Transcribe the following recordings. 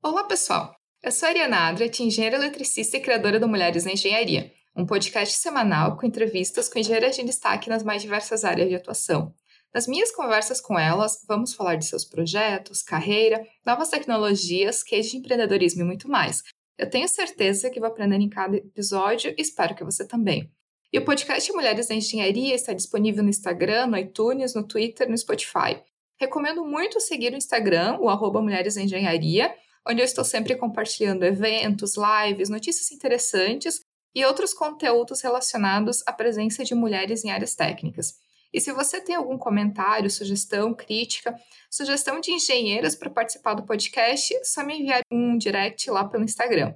Olá, pessoal! Eu sou a Ariana Adret, engenheira eletricista e criadora do Mulheres na Engenharia, um podcast semanal com entrevistas com engenheiras de destaque nas mais diversas áreas de atuação. Nas minhas conversas com elas, vamos falar de seus projetos, carreira, novas tecnologias, case de empreendedorismo e muito mais. Eu tenho certeza que vou aprender em cada episódio e espero que você também. E o podcast Mulheres na Engenharia está disponível no Instagram, no iTunes, no Twitter no Spotify. Recomendo muito seguir o Instagram, o arroba Mulheres Engenharia, onde eu estou sempre compartilhando eventos, lives, notícias interessantes e outros conteúdos relacionados à presença de mulheres em áreas técnicas. E se você tem algum comentário, sugestão, crítica, sugestão de engenheiras para participar do podcast, é só me enviar um direct lá pelo Instagram.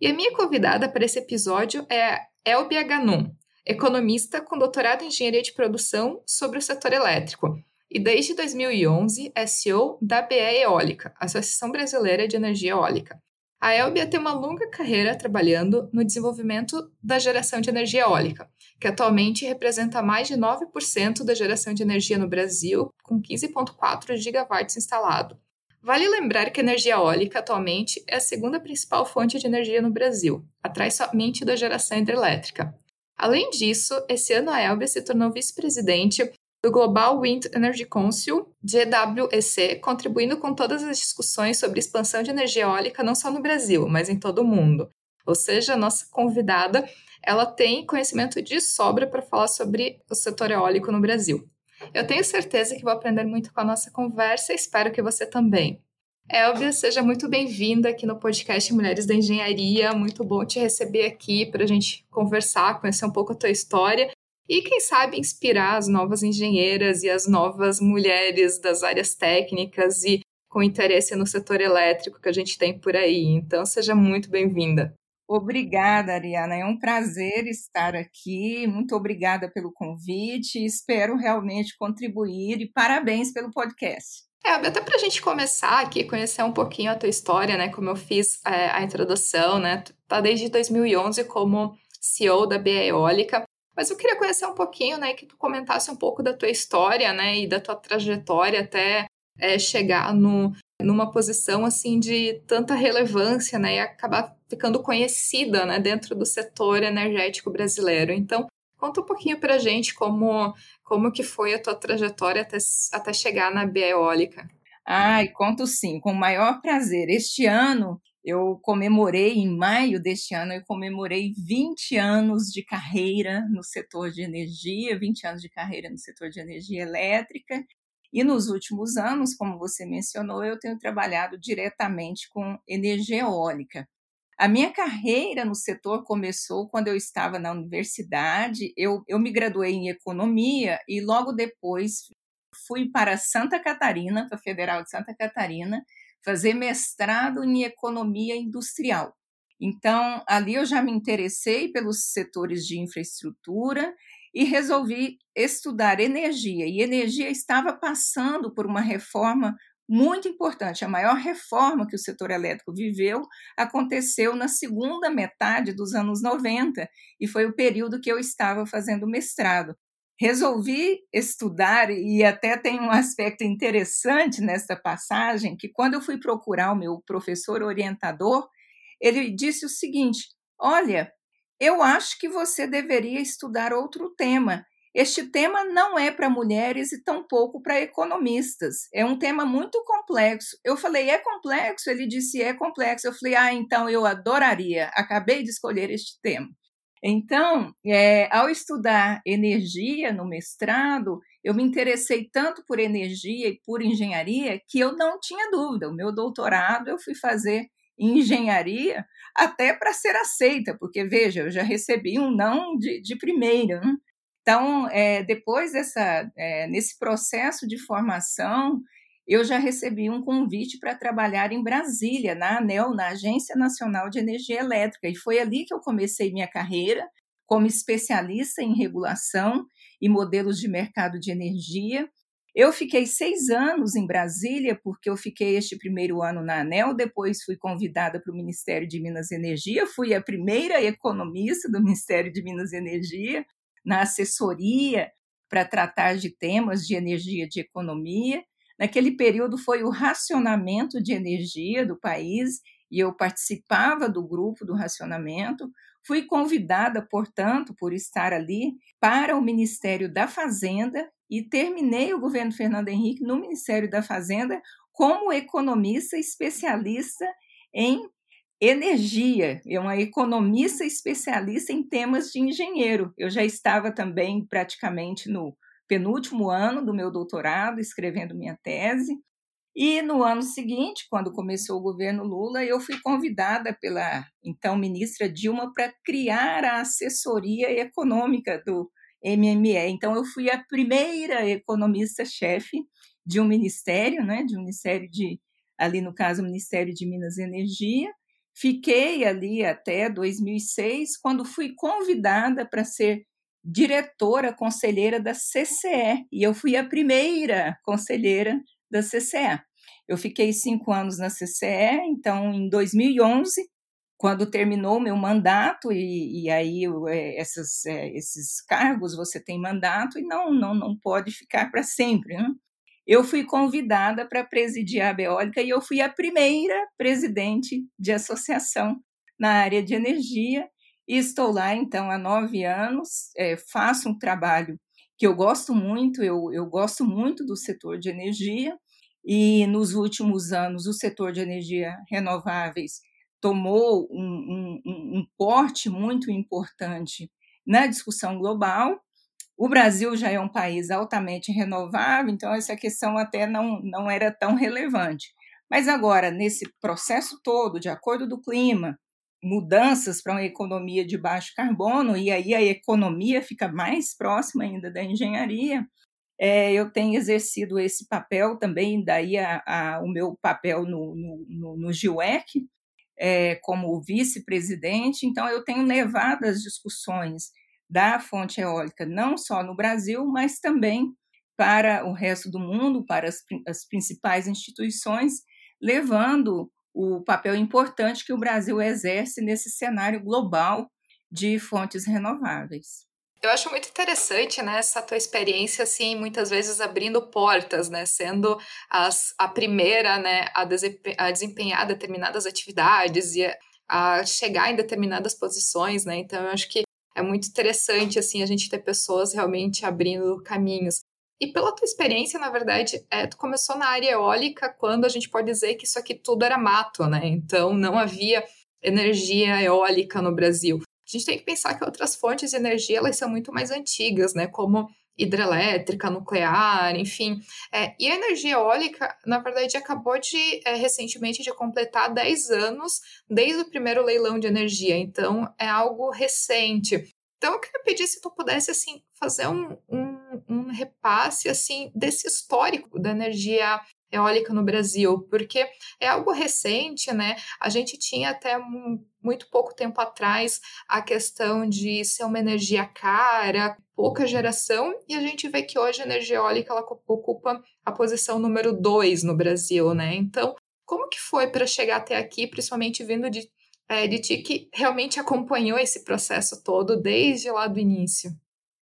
E a minha convidada para esse episódio é Elbia Ganum, economista com doutorado em engenharia de produção sobre o setor elétrico e desde 2011 é CEO da BE Eólica, Associação Brasileira de Energia Eólica. A Elbia tem uma longa carreira trabalhando no desenvolvimento da geração de energia eólica, que atualmente representa mais de 9% da geração de energia no Brasil, com 15,4 gigawatts instalado. Vale lembrar que a energia eólica atualmente é a segunda principal fonte de energia no Brasil, atrás somente da geração hidrelétrica. Além disso, esse ano a Elbia se tornou vice-presidente do Global Wind Energy Council, GWEC, contribuindo com todas as discussões sobre expansão de energia eólica não só no Brasil, mas em todo o mundo. Ou seja, a nossa convidada, ela tem conhecimento de sobra para falar sobre o setor eólico no Brasil. Eu tenho certeza que vou aprender muito com a nossa conversa e espero que você também. Elvia, seja muito bem-vinda aqui no podcast Mulheres da Engenharia. Muito bom te receber aqui para a gente conversar, conhecer um pouco a tua história e, quem sabe, inspirar as novas engenheiras e as novas mulheres das áreas técnicas e com interesse no setor elétrico que a gente tem por aí. Então, seja muito bem-vinda. Obrigada, Ariana. É um prazer estar aqui. Muito obrigada pelo convite. Espero realmente contribuir e parabéns pelo podcast. É, até para a gente começar aqui, conhecer um pouquinho a tua história, né? Como eu fiz é, a introdução, né? Tu tá desde 2011 como CEO da BE Eólica. Mas eu queria conhecer um pouquinho, né, que tu comentasse um pouco da tua história, né, e da tua trajetória até é, chegar no, numa posição assim de tanta relevância, né, e acabar ficando conhecida, né, dentro do setor energético brasileiro. Então, conta um pouquinho para gente como como que foi a tua trajetória até, até chegar na Bioeólica. Ai, conto sim, com o maior prazer. Este ano eu comemorei, em maio deste ano, eu comemorei 20 anos de carreira no setor de energia, 20 anos de carreira no setor de energia elétrica. E nos últimos anos, como você mencionou, eu tenho trabalhado diretamente com energia eólica. A minha carreira no setor começou quando eu estava na universidade. Eu, eu me graduei em economia e logo depois fui para Santa Catarina, para a Federal de Santa Catarina, fazer mestrado em economia industrial. Então, ali eu já me interessei pelos setores de infraestrutura e resolvi estudar energia. E energia estava passando por uma reforma muito importante. A maior reforma que o setor elétrico viveu aconteceu na segunda metade dos anos 90 e foi o período que eu estava fazendo mestrado resolvi estudar e até tem um aspecto interessante nessa passagem que quando eu fui procurar o meu professor orientador, ele disse o seguinte: "Olha, eu acho que você deveria estudar outro tema. Este tema não é para mulheres e tampouco para economistas. É um tema muito complexo. Eu falei, é complexo? Ele disse, é complexo. Eu falei, ah, então eu adoraria. Acabei de escolher este tema. Então, é, ao estudar energia no mestrado, eu me interessei tanto por energia e por engenharia que eu não tinha dúvida. O meu doutorado eu fui fazer em engenharia até para ser aceita, porque veja, eu já recebi um não de, de primeira. Né? Então, é, depois dessa, é, nesse processo de formação, eu já recebi um convite para trabalhar em Brasília, na ANEL, na Agência Nacional de Energia Elétrica, e foi ali que eu comecei minha carreira como especialista em regulação e modelos de mercado de energia. Eu fiquei seis anos em Brasília, porque eu fiquei este primeiro ano na ANEL, depois fui convidada para o Ministério de Minas e Energia, fui a primeira economista do Ministério de Minas e Energia, na assessoria para tratar de temas de energia e de economia. Naquele período foi o racionamento de energia do país e eu participava do grupo do racionamento. Fui convidada, portanto, por estar ali, para o Ministério da Fazenda e terminei o governo Fernando Henrique no Ministério da Fazenda como economista especialista em energia, é uma economista especialista em temas de engenheiro. Eu já estava também praticamente no penúltimo ano do meu doutorado, escrevendo minha tese. E no ano seguinte, quando começou o governo Lula, eu fui convidada pela então ministra Dilma para criar a assessoria econômica do MME. Então, eu fui a primeira economista-chefe de um ministério, né, de um ministério de, ali no caso, o Ministério de Minas e Energia, Fiquei ali até 2006, quando fui convidada para ser diretora conselheira da CCE, e eu fui a primeira conselheira da CCE. Eu fiquei cinco anos na CCE, então, em 2011, quando terminou meu mandato, e, e aí é, é, esses cargos você tem mandato e não, não, não pode ficar para sempre. Né? eu fui convidada para presidir a Beólica e eu fui a primeira presidente de associação na área de energia e estou lá então há nove anos, é, faço um trabalho que eu gosto muito, eu, eu gosto muito do setor de energia e nos últimos anos o setor de energia renováveis tomou um, um, um porte muito importante na discussão global o Brasil já é um país altamente renovável, então essa questão até não, não era tão relevante. Mas agora, nesse processo todo de acordo do clima, mudanças para uma economia de baixo carbono, e aí a economia fica mais próxima ainda da engenharia, é, eu tenho exercido esse papel também, daí a, a, o meu papel no, no, no, no GIUEC, é, como vice-presidente, então eu tenho levado as discussões da fonte eólica, não só no Brasil, mas também para o resto do mundo, para as, as principais instituições, levando o papel importante que o Brasil exerce nesse cenário global de fontes renováveis. Eu acho muito interessante, né, essa tua experiência, assim, muitas vezes abrindo portas, né, sendo as, a primeira, né, a, a desempenhar determinadas atividades e a, chegar em determinadas posições, né, então eu acho que é muito interessante, assim, a gente ter pessoas realmente abrindo caminhos. E pela tua experiência, na verdade, é, tu começou na área eólica quando a gente pode dizer que isso aqui tudo era mato, né? Então não havia energia eólica no Brasil. A gente tem que pensar que outras fontes de energia elas são muito mais antigas, né? Como hidrelétrica, nuclear, enfim. É, e a energia eólica, na verdade, acabou de é, recentemente de completar 10 anos desde o primeiro leilão de energia, então é algo recente. Então eu queria pedir se tu pudesse assim fazer um, um, um repasse assim desse histórico da energia eólica no Brasil, porque é algo recente, né? A gente tinha até muito pouco tempo atrás a questão de ser uma energia cara, pouca geração, e a gente vê que hoje a energia eólica ela ocupa a posição número dois no Brasil, né? Então, como que foi para chegar até aqui, principalmente vindo de, é, de que realmente acompanhou esse processo todo desde lá do início?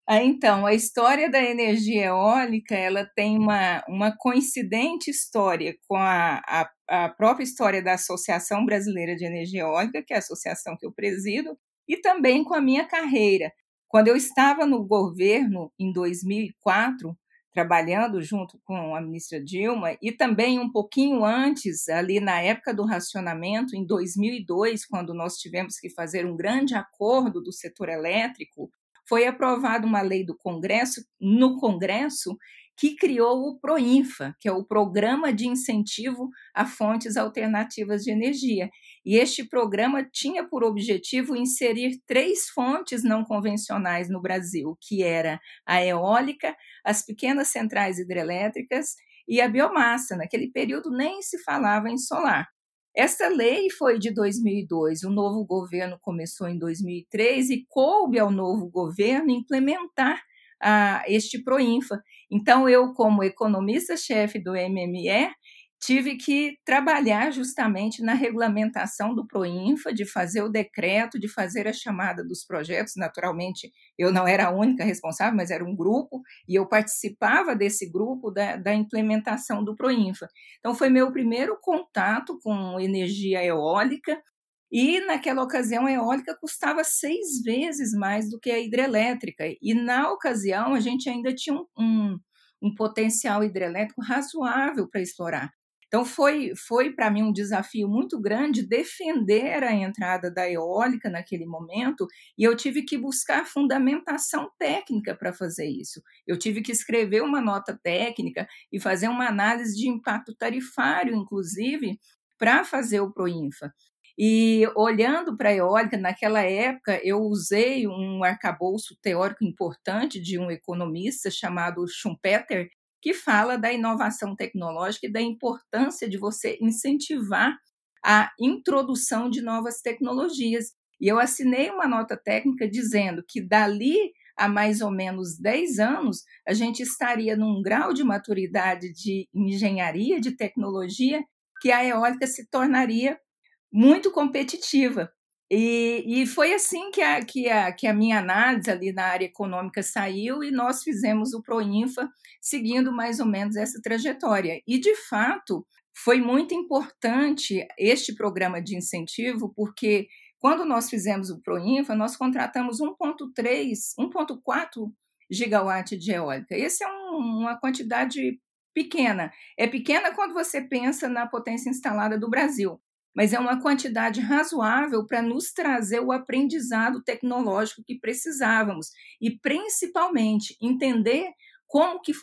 Ah, então, a história da energia eólica ela tem uma, uma coincidente história com a, a, a própria história da Associação Brasileira de Energia Eólica, que é a associação que eu presido, e também com a minha carreira. Quando eu estava no governo em 2004, trabalhando junto com a ministra Dilma, e também um pouquinho antes, ali na época do racionamento, em 2002, quando nós tivemos que fazer um grande acordo do setor elétrico, foi aprovada uma lei do Congresso, no Congresso, que criou o PROINFA, que é o Programa de Incentivo a Fontes Alternativas de Energia. E este programa tinha por objetivo inserir três fontes não convencionais no Brasil, que era a eólica, as pequenas centrais hidrelétricas e a biomassa. Naquele período nem se falava em solar. Essa lei foi de 2002, o novo governo começou em 2003 e coube ao novo governo implementar a, este Proinfa. Então, eu, como economista-chefe do MME, tive que trabalhar justamente na regulamentação do Proinfa, de fazer o decreto, de fazer a chamada dos projetos. Naturalmente, eu não era a única responsável, mas era um grupo, e eu participava desse grupo da, da implementação do Proinfa. Então, foi meu primeiro contato com energia eólica, e naquela ocasião a eólica custava seis vezes mais do que a hidrelétrica. E na ocasião a gente ainda tinha um, um, um potencial hidrelétrico razoável para explorar. Então, foi, foi para mim um desafio muito grande defender a entrada da eólica naquele momento, e eu tive que buscar fundamentação técnica para fazer isso. Eu tive que escrever uma nota técnica e fazer uma análise de impacto tarifário, inclusive, para fazer o Proinfa. E olhando para a eólica, naquela época, eu usei um arcabouço teórico importante de um economista chamado Schumpeter, que fala da inovação tecnológica e da importância de você incentivar a introdução de novas tecnologias. E eu assinei uma nota técnica dizendo que dali a mais ou menos 10 anos, a gente estaria num grau de maturidade de engenharia, de tecnologia, que a eólica se tornaria muito competitiva. E, e foi assim que a, que, a, que a minha análise ali na área econômica saiu e nós fizemos o Proinfa seguindo mais ou menos essa trajetória. E, de fato, foi muito importante este programa de incentivo, porque quando nós fizemos o Proinfa, nós contratamos 1,3, 1,4 gigawatt de eólica. Essa é um, uma quantidade pequena. É pequena quando você pensa na potência instalada do Brasil mas é uma quantidade razoável para nos trazer o aprendizado tecnológico que precisávamos e principalmente entender como que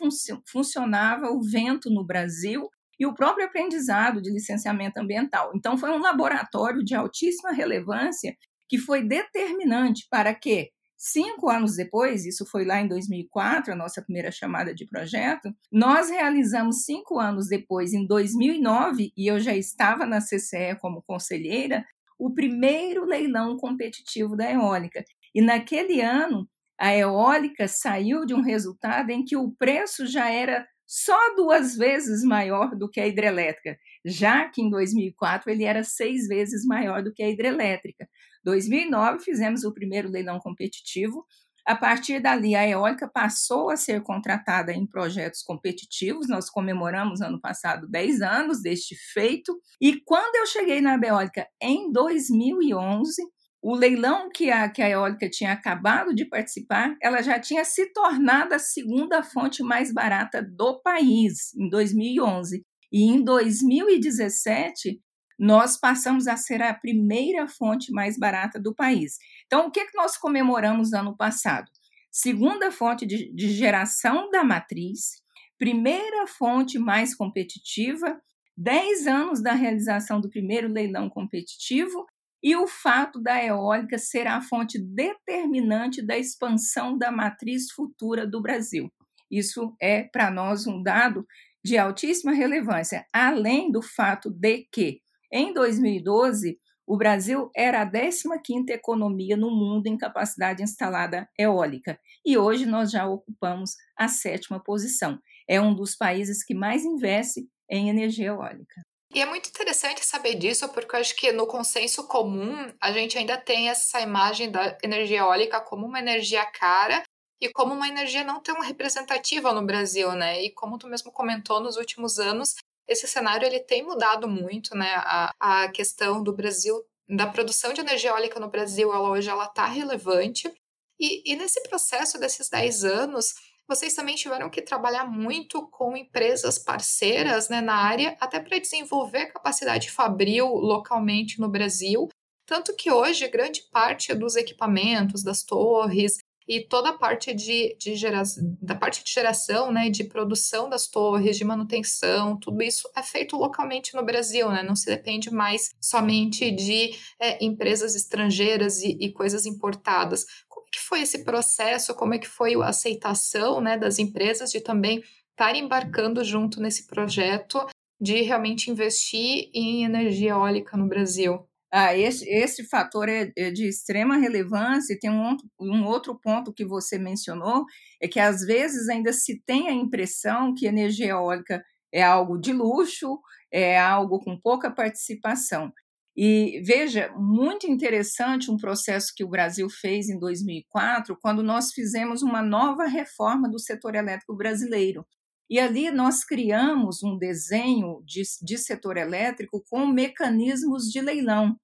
funcionava o vento no Brasil e o próprio aprendizado de licenciamento ambiental. Então foi um laboratório de altíssima relevância que foi determinante para que Cinco anos depois, isso foi lá em 2004, a nossa primeira chamada de projeto, nós realizamos cinco anos depois, em 2009, e eu já estava na CCE como conselheira, o primeiro leilão competitivo da eólica. E naquele ano, a eólica saiu de um resultado em que o preço já era só duas vezes maior do que a hidrelétrica, já que em 2004 ele era seis vezes maior do que a hidrelétrica. 2009 fizemos o primeiro leilão competitivo. A partir dali, a eólica passou a ser contratada em projetos competitivos. Nós comemoramos ano passado 10 anos deste feito. E quando eu cheguei na eólica em 2011, o leilão que a, que a eólica tinha acabado de participar, ela já tinha se tornado a segunda fonte mais barata do país em 2011. E em 2017, nós passamos a ser a primeira fonte mais barata do país. Então, o que, que nós comemoramos ano passado? Segunda fonte de, de geração da matriz, primeira fonte mais competitiva, 10 anos da realização do primeiro leilão competitivo e o fato da eólica ser a fonte determinante da expansão da matriz futura do Brasil. Isso é para nós um dado de altíssima relevância, além do fato de que em 2012, o Brasil era a 15ª economia no mundo em capacidade instalada eólica e hoje nós já ocupamos a sétima posição. É um dos países que mais investe em energia eólica. E é muito interessante saber disso, porque eu acho que no consenso comum a gente ainda tem essa imagem da energia eólica como uma energia cara e como uma energia não tão representativa no Brasil, né? E como tu mesmo comentou nos últimos anos, esse cenário ele tem mudado muito, né? A, a questão do Brasil, da produção de energia eólica no Brasil, ela hoje ela está relevante. E, e nesse processo desses 10 anos, vocês também tiveram que trabalhar muito com empresas parceiras né, na área, até para desenvolver capacidade fabril localmente no Brasil. Tanto que hoje, grande parte dos equipamentos, das torres, e toda a parte de, de geração, da parte de geração, né, de produção das torres, de manutenção, tudo isso é feito localmente no Brasil, né, não se depende mais somente de é, empresas estrangeiras e, e coisas importadas. Como é que foi esse processo? Como é que foi a aceitação, né, das empresas de também estar embarcando junto nesse projeto de realmente investir em energia eólica no Brasil? Ah, esse, esse fator é, é, de extrema relevância e tem um, um outro ponto que você mencionou, é que às vezes ainda se tem a impressão que energia eólica é algo de luxo, é algo com pouca participação. E veja, muito interessante um processo que o Brasil fez em 2004, quando nós fizemos uma nova reforma do setor elétrico brasileiro. E ali nós criamos um desenho de, de setor elétrico com mecanismos de leilão.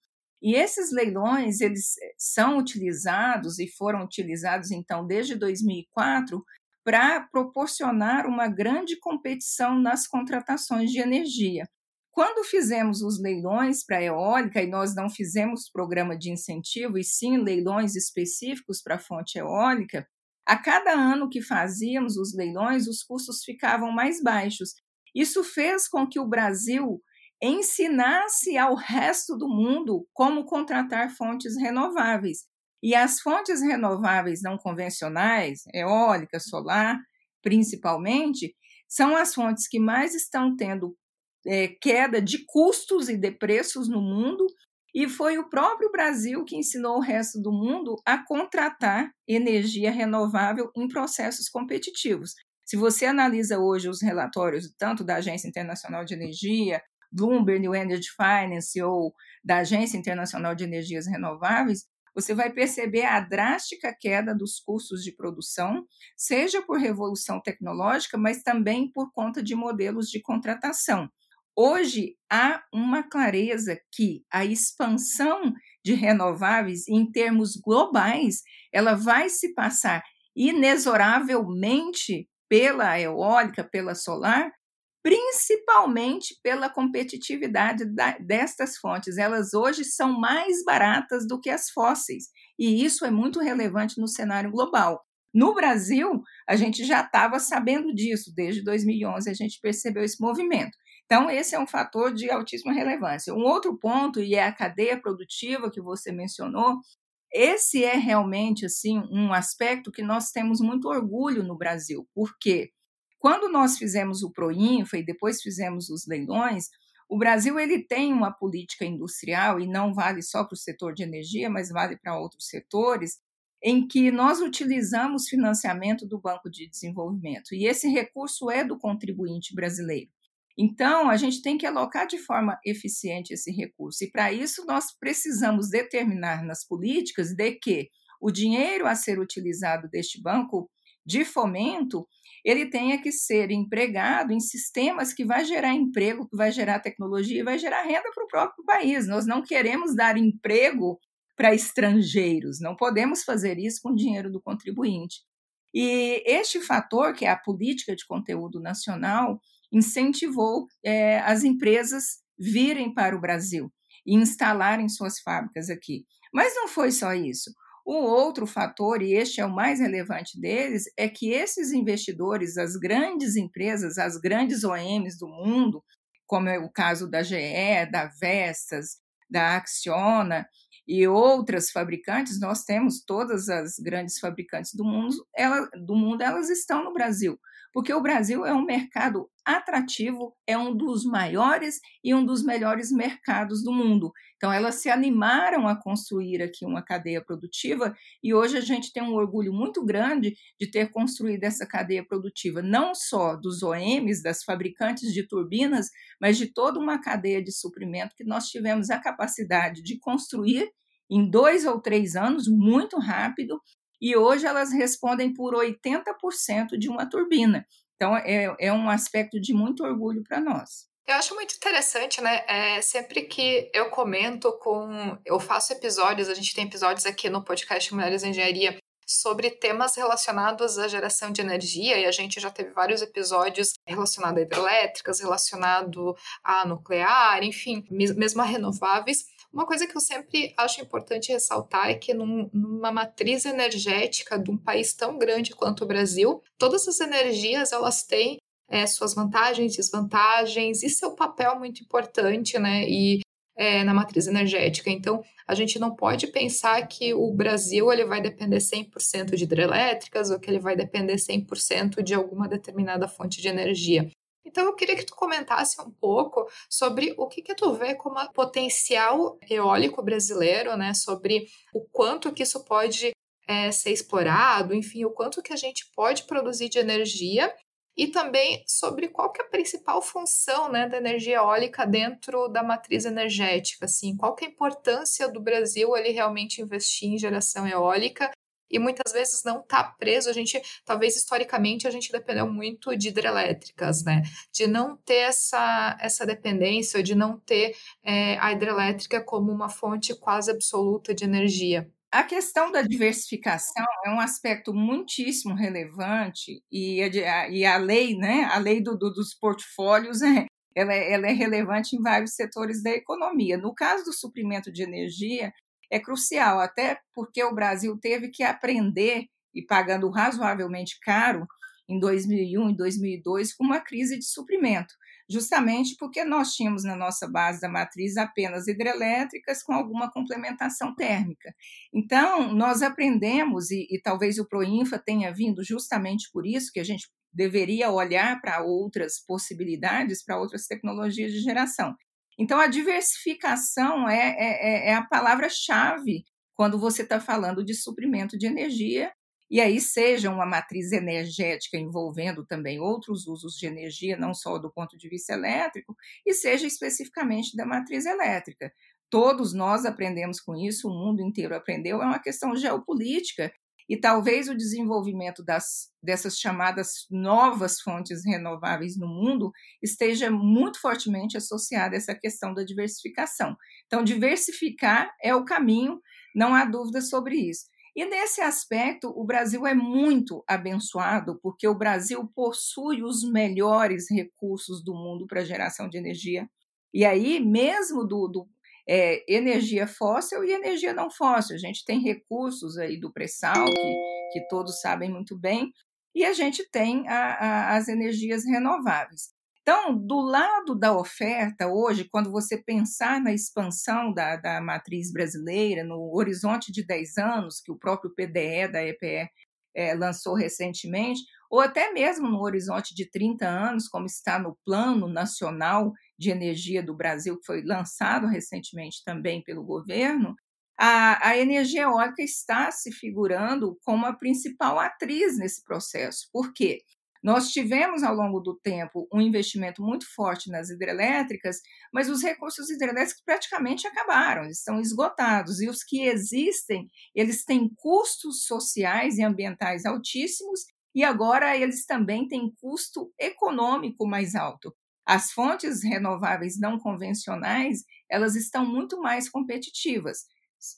E esses leilões, eles são utilizados e foram utilizados, então, desde 2004, para proporcionar uma grande competição nas contratações de energia. Quando fizemos os leilões para a eólica, e nós não fizemos programa de incentivo, e sim leilões específicos para a fonte eólica, a cada ano que fazíamos os leilões, os custos ficavam mais baixos. Isso fez com que o Brasil ensinasse ao resto do mundo como contratar fontes renováveis. E as fontes renováveis não convencionais, eólica, solar, principalmente, são as fontes que mais estão tendo é, queda de custos e de preços no mundo, e foi o próprio Brasil que ensinou o resto do mundo a contratar energia renovável em processos competitivos. Se você analisa hoje os relatórios tanto da Agência Internacional de Energia, Bloomberg New Energy Finance ou da Agência Internacional de Energias Renováveis, você vai perceber a drástica queda dos custos de produção, seja por revolução tecnológica, mas também por conta de modelos de contratação. Hoje há uma clareza que a expansão de renováveis em termos globais, ela vai se passar inexoravelmente pela eólica, pela solar, principalmente pela competitividade da, destas fontes. Elas hoje são mais baratas do que as fósseis, e isso é muito relevante no cenário global. No Brasil, a gente já estava sabendo disso, desde 2011 a gente percebeu esse movimento. Então, esse é um fator de altíssima relevância. Um outro ponto, e é a cadeia produtiva que você mencionou, esse é realmente assim um aspecto que nós temos muito orgulho no Brasil, porque quando nós fizemos o Proinfa e depois fizemos os leilões, o Brasil ele tem uma política industrial e não vale só para o setor de energia, mas vale para outros setores, em que nós utilizamos financiamento do Banco de Desenvolvimento e esse recurso é do contribuinte brasileiro. Então, a gente tem que alocar de forma eficiente esse recurso. E para isso, nós precisamos determinar nas políticas de que o dinheiro a ser utilizado deste banco de fomento, ele tenha que ser empregado em sistemas que vai gerar emprego, que vai gerar tecnologia e vai gerar renda para o próprio país. Nós não queremos dar emprego para estrangeiros, não podemos fazer isso com o dinheiro do contribuinte. E este fator, que é a política de conteúdo nacional, incentivou é, as empresas virem para o Brasil e instalarem suas fábricas aqui. Mas não foi só isso. O outro fator, e este é o mais relevante deles, é que esses investidores, as grandes empresas, as grandes OEMs do mundo, como é o caso da GE, da Vestas, da Acciona e outras fabricantes, nós temos todas as grandes fabricantes do mundo, ela, do mundo, elas estão no Brasil porque o Brasil é um mercado atrativo, é um dos maiores e um dos melhores mercados do mundo. Então, elas se animaram a construir aqui uma cadeia produtiva e hoje a gente tem um orgulho muito grande de ter construído essa cadeia produtiva, não só dos OEMs, das fabricantes de turbinas, mas de toda uma cadeia de suprimento que nós tivemos a capacidade de construir em dois ou três anos, muito rápido, e hoje elas respondem por 80% de uma turbina. Então, é, é um aspecto de muito orgulho para nós. Eu acho muito interessante, né? É, sempre que eu comento com. Eu faço episódios, a gente tem episódios aqui no podcast Mulheres em Engenharia sobre temas relacionados à geração de energia, e a gente já teve vários episódios relacionados a hidrelétricas, relacionado a nuclear, enfim, mesmo a renováveis. Uma coisa que eu sempre acho importante ressaltar é que num, numa matriz energética de um país tão grande quanto o Brasil, todas as energias elas têm é, suas vantagens, desvantagens e seu papel muito importante, né? E é, na matriz energética. Então, a gente não pode pensar que o Brasil ele vai depender 100% de hidrelétricas ou que ele vai depender 100% de alguma determinada fonte de energia. Então eu queria que tu comentasse um pouco sobre o que, que tu vê como potencial eólico brasileiro, né? Sobre o quanto que isso pode é, ser explorado, enfim, o quanto que a gente pode produzir de energia e também sobre qual que é a principal função né, da energia eólica dentro da matriz energética, assim, qual que é a importância do Brasil ele realmente investir em geração eólica e muitas vezes não está preso. A gente, talvez historicamente, a gente dependeu muito de hidrelétricas, né? De não ter essa, essa dependência, de não ter é, a hidrelétrica como uma fonte quase absoluta de energia. A questão da diversificação é um aspecto muitíssimo relevante e a, e a lei, né, a lei do, do, dos portfólios, é, ela, é, ela é relevante em vários setores da economia. No caso do suprimento de energia, é crucial, até porque o Brasil teve que aprender, e pagando razoavelmente caro, em 2001 e 2002, com uma crise de suprimento justamente porque nós tínhamos na nossa base da matriz apenas hidrelétricas com alguma complementação térmica. Então, nós aprendemos, e, e talvez o Proinfa tenha vindo justamente por isso, que a gente deveria olhar para outras possibilidades, para outras tecnologias de geração. Então, a diversificação é, é, é, é a palavra-chave quando você está falando de suprimento de energia e aí seja uma matriz energética envolvendo também outros usos de energia, não só do ponto de vista elétrico, e seja especificamente da matriz elétrica. Todos nós aprendemos com isso, o mundo inteiro aprendeu, é uma questão geopolítica e talvez o desenvolvimento das, dessas chamadas novas fontes renováveis no mundo esteja muito fortemente associado a essa questão da diversificação. Então, diversificar é o caminho, não há dúvida sobre isso. E nesse aspecto, o Brasil é muito abençoado, porque o Brasil possui os melhores recursos do mundo para geração de energia. E aí, mesmo do, do é, energia fóssil e energia não fóssil, a gente tem recursos aí do pré-sal, que, que todos sabem muito bem, e a gente tem a, a, as energias renováveis. Então, do lado da oferta, hoje, quando você pensar na expansão da, da matriz brasileira, no horizonte de 10 anos, que o próprio PDE da EPE é, lançou recentemente, ou até mesmo no horizonte de 30 anos, como está no Plano Nacional de Energia do Brasil, que foi lançado recentemente também pelo governo, a, a energia eólica está se figurando como a principal atriz nesse processo. Por quê? Nós tivemos ao longo do tempo um investimento muito forte nas hidrelétricas, mas os recursos hidrelétricos praticamente acabaram, estão esgotados e os que existem, eles têm custos sociais e ambientais altíssimos e agora eles também têm custo econômico mais alto. As fontes renováveis não convencionais, elas estão muito mais competitivas.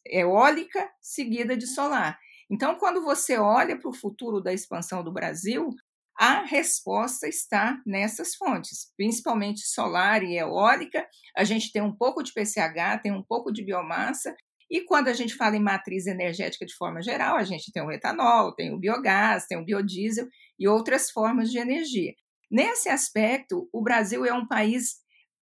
Eólica seguida de solar. Então, quando você olha para o futuro da expansão do Brasil, a resposta está nessas fontes, principalmente solar e eólica. A gente tem um pouco de PCH, tem um pouco de biomassa, e quando a gente fala em matriz energética de forma geral, a gente tem o etanol, tem o biogás, tem o biodiesel e outras formas de energia. Nesse aspecto, o Brasil é um país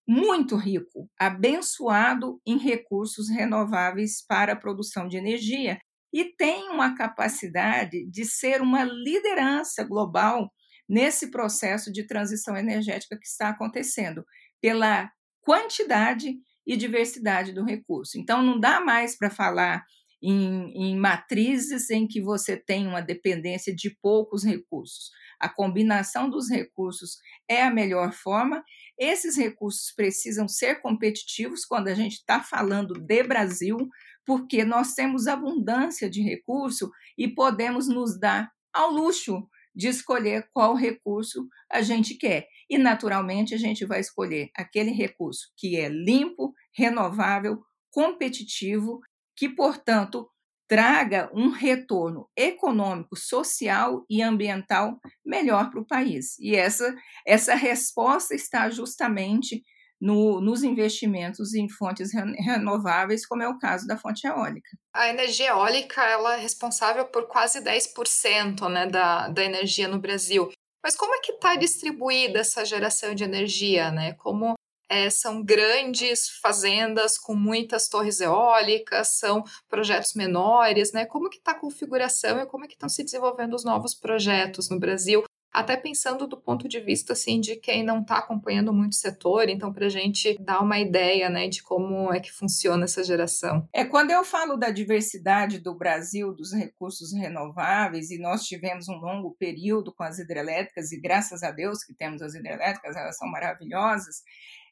muito rico, abençoado em recursos renováveis para a produção de energia e tem uma capacidade de ser uma liderança global nesse processo de transição energética que está acontecendo, pela quantidade e diversidade do recurso. Então, não dá mais para falar em, em, matrizes em que você tem uma dependência de poucos recursos. A combinação dos recursos é a melhor forma. Esses recursos precisam ser competitivos quando a gente está falando de Brasil, porque nós temos abundância de recurso e podemos nos dar ao luxo de escolher qual recurso a gente quer. E, naturalmente, a gente vai escolher aquele recurso que é limpo, renovável, competitivo, que, portanto, traga um retorno econômico, social e ambiental melhor para o país. E essa, essa resposta está justamente no, nos investimentos em fontes renováveis, como é o caso da fonte eólica. A energia eólica ela é responsável por quase 10% né, da, da energia no Brasil. Mas como é que está distribuída essa geração de energia? Né? Como é, são grandes fazendas com muitas torres eólicas, são projetos menores, né? Como que está a configuração e como é que estão se desenvolvendo os novos projetos no Brasil? até pensando do ponto de vista assim de quem não está acompanhando muito o setor, então para a gente dar uma ideia, né, de como é que funciona essa geração. É quando eu falo da diversidade do Brasil, dos recursos renováveis e nós tivemos um longo período com as hidrelétricas e graças a Deus que temos as hidrelétricas, elas são maravilhosas.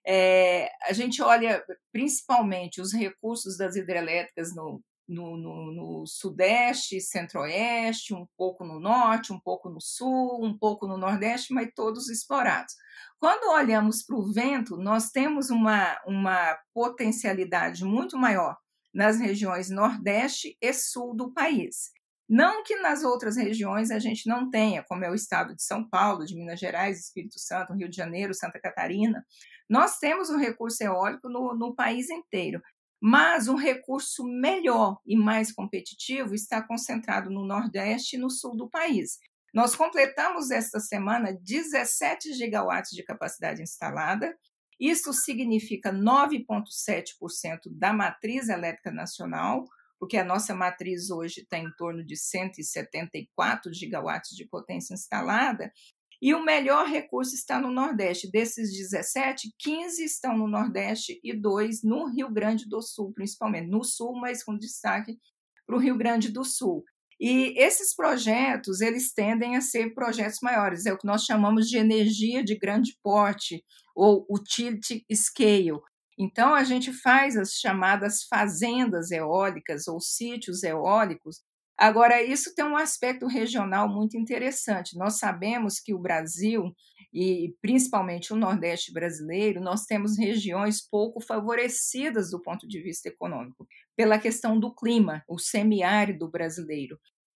É, a gente olha principalmente os recursos das hidrelétricas no, no, no, no sudeste, centro-oeste, um pouco no norte, um pouco no sul, um pouco no nordeste, mas todos explorados. Quando olhamos para o vento, nós temos uma, uma potencialidade muito maior nas regiões nordeste e sul do país. Não que nas outras regiões a gente não tenha, como é o estado de São Paulo, de Minas Gerais, Espírito Santo, Rio de Janeiro, Santa Catarina. Nós temos um recurso eólico no, no país inteiro. Mas um recurso melhor e mais competitivo está concentrado no Nordeste e no Sul do país. Nós completamos esta semana 17 gigawatts de capacidade instalada. Isso significa 9,7% da matriz elétrica nacional, porque a nossa matriz hoje está em torno de 174 gigawatts de potência instalada, e o melhor recurso está no Nordeste. Desses 17, 15 estão no Nordeste e dois no Rio Grande do Sul, principalmente. No Sul, mas com destaque para o Rio Grande do Sul. E esses projetos, eles tendem a ser projetos maiores, é o que nós chamamos de energia de grande porte, ou utility scale. Então, a gente faz as chamadas fazendas eólicas ou sítios eólicos, Agora, isso tem um aspecto regional muito interessante. Nós sabemos que o Brasil, e principalmente o Nordeste brasileiro, nós temos regiões pouco favorecidas do ponto de vista econômico, pela questão do clima, o semiárido brasileiro.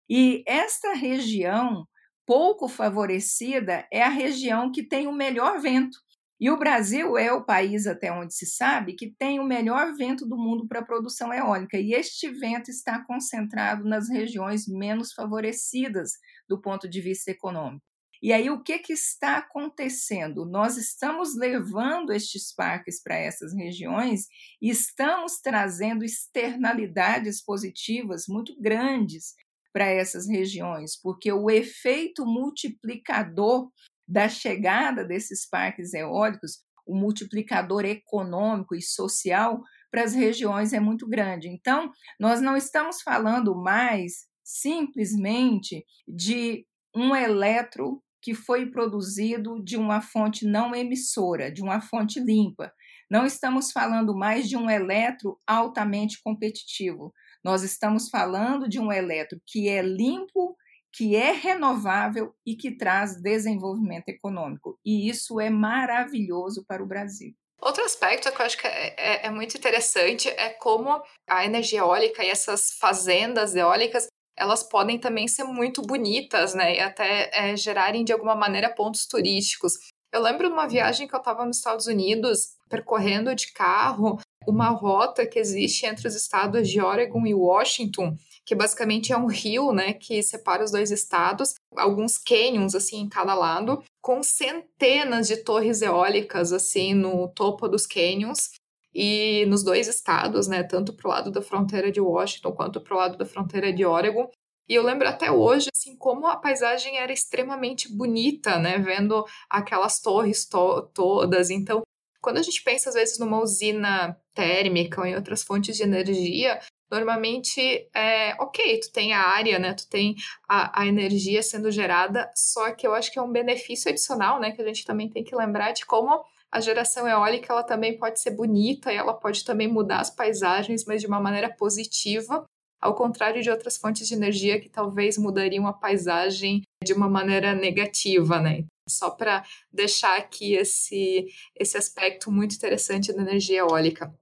E esta região pouco favorecida é a região que tem o melhor vento. E o Brasil é o país, até onde se sabe, que tem o melhor vento do mundo para a produção eólica. E este vento está concentrado nas regiões menos favorecidas do ponto de vista econômico. E aí, o que, que está acontecendo? Nós estamos levando estes parques para essas regiões e estamos trazendo externalidades positivas muito grandes para essas regiões, porque o efeito multiplicador da chegada desses parques eólicos, o multiplicador econômico e social para as regiões é muito grande. Então, nós não estamos falando mais simplesmente de um eletro que foi produzido de uma fonte não emissora, de uma fonte limpa. Não estamos falando mais de um eletro altamente competitivo. Nós estamos falando de um eletro que é limpo que é renovável e que traz desenvolvimento econômico. E isso é maravilhoso para o Brasil. Outro aspecto que eu acho que é, é, é, muito interessante é como a energia eólica e essas fazendas eólicas elas podem também ser muito bonitas, né? E até é, gerarem de alguma maneira pontos turísticos. Eu lembro de uma viagem que eu estava nos Estados Unidos, percorrendo de carro uma rota que existe entre os estados de Oregon e Washington, que basicamente é um rio, né, que separa os dois estados, alguns canyons assim em cada lado, com centenas de torres eólicas assim no topo dos canyons e nos dois estados, né, tanto pro lado da fronteira de Washington quanto pro lado da fronteira de Oregon. E eu lembro até hoje, assim, como a paisagem era extremamente bonita, né, vendo aquelas torres to todas. Então, quando a gente pensa, às vezes, numa usina térmica ou em outras fontes de energia, normalmente é ok, tu tem a área, né? Tu tem a, a, energia sendo gerada, só que eu acho que é um benefício adicional, né? Que a gente também tem que lembrar de como a geração eólica ela também pode ser bonita e ela pode também mudar as paisagens, mas de uma maneira positiva, ao contrário de outras fontes de energia que talvez mudariam a paisagem de uma maneira negativa, né? Só para deixar aqui esse, esse aspecto muito interessante da energia eólica.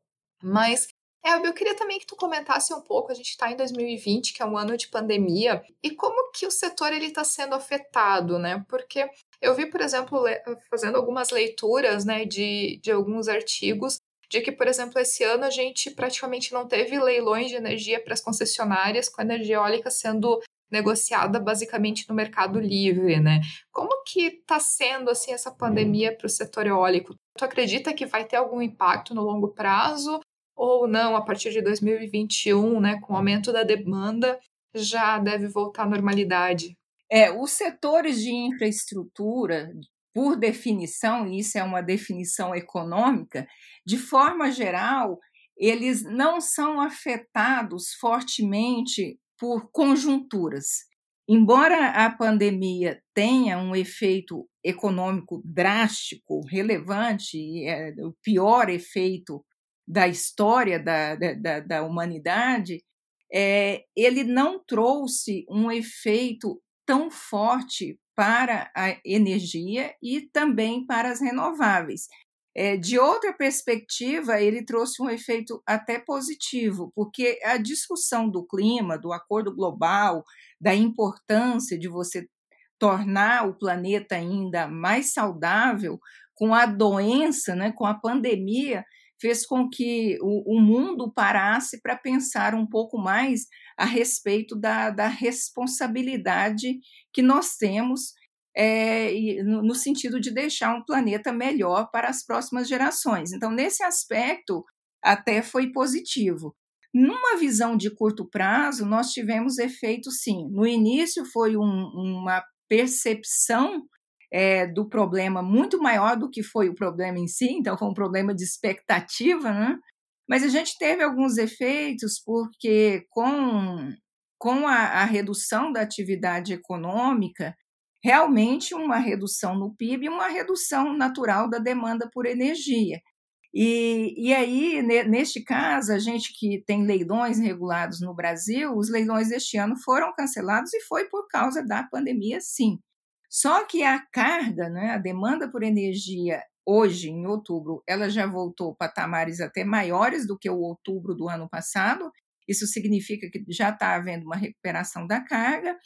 Mas é, eu queria também que tu comentasse um pouco, a gente está em 2020, que é um ano de pandemia, e como que o setor ele está sendo afetado, né? Porque eu vi, por exemplo, fazendo algumas leituras, né, de, de alguns artigos, de que, por exemplo, esse ano a gente praticamente não teve leilões de energia para as concessionárias, com a energia eólica sendo negociada basicamente no mercado livre, né? Como que está sendo assim essa pandemia para o setor eólico? Tu acredita que vai ter algum impacto no longo prazo ou não, a partir de 2021, né, com o aumento da demanda, já deve voltar à normalidade? É, os setores de infraestrutura, por definição, e isso é uma definição econômica, de forma geral, eles não são afetados fortemente por conjunturas. Embora a pandemia tenha um efeito econômico drástico, relevante, é o pior efeito da história da, da, da humanidade, é, ele não trouxe um efeito tão forte para a energia e também para as renováveis. É, de outra perspectiva, ele trouxe um efeito até positivo, porque a discussão do clima, do acordo global, da importância de você tornar o planeta ainda mais saudável, com a doença, né, com a pandemia, fez com que o, o mundo parasse para pensar um pouco mais a respeito da, da responsabilidade que nós temos é, no, sentido de deixar um planeta melhor para as próximas gerações. Então, nesse aspecto, até foi positivo. Numa visão de curto prazo, nós tivemos efeitos sim. No início foi um, uma percepção é, do problema muito maior do que foi o problema em si, então foi um problema de expectativa, né? Mas a gente teve alguns efeitos porque com, com a, a redução da atividade econômica, realmente uma redução no PIB e uma redução natural da demanda por energia. E, e aí, neste caso, a gente que tem leilões regulados no Brasil, os leilões deste ano foram cancelados e foi por causa da pandemia, sim. Só que a carga, né, a demanda por energia hoje, em outubro, ela já voltou patamares até maiores do que o outubro do ano passado. Isso significa que já está havendo uma recuperação da carga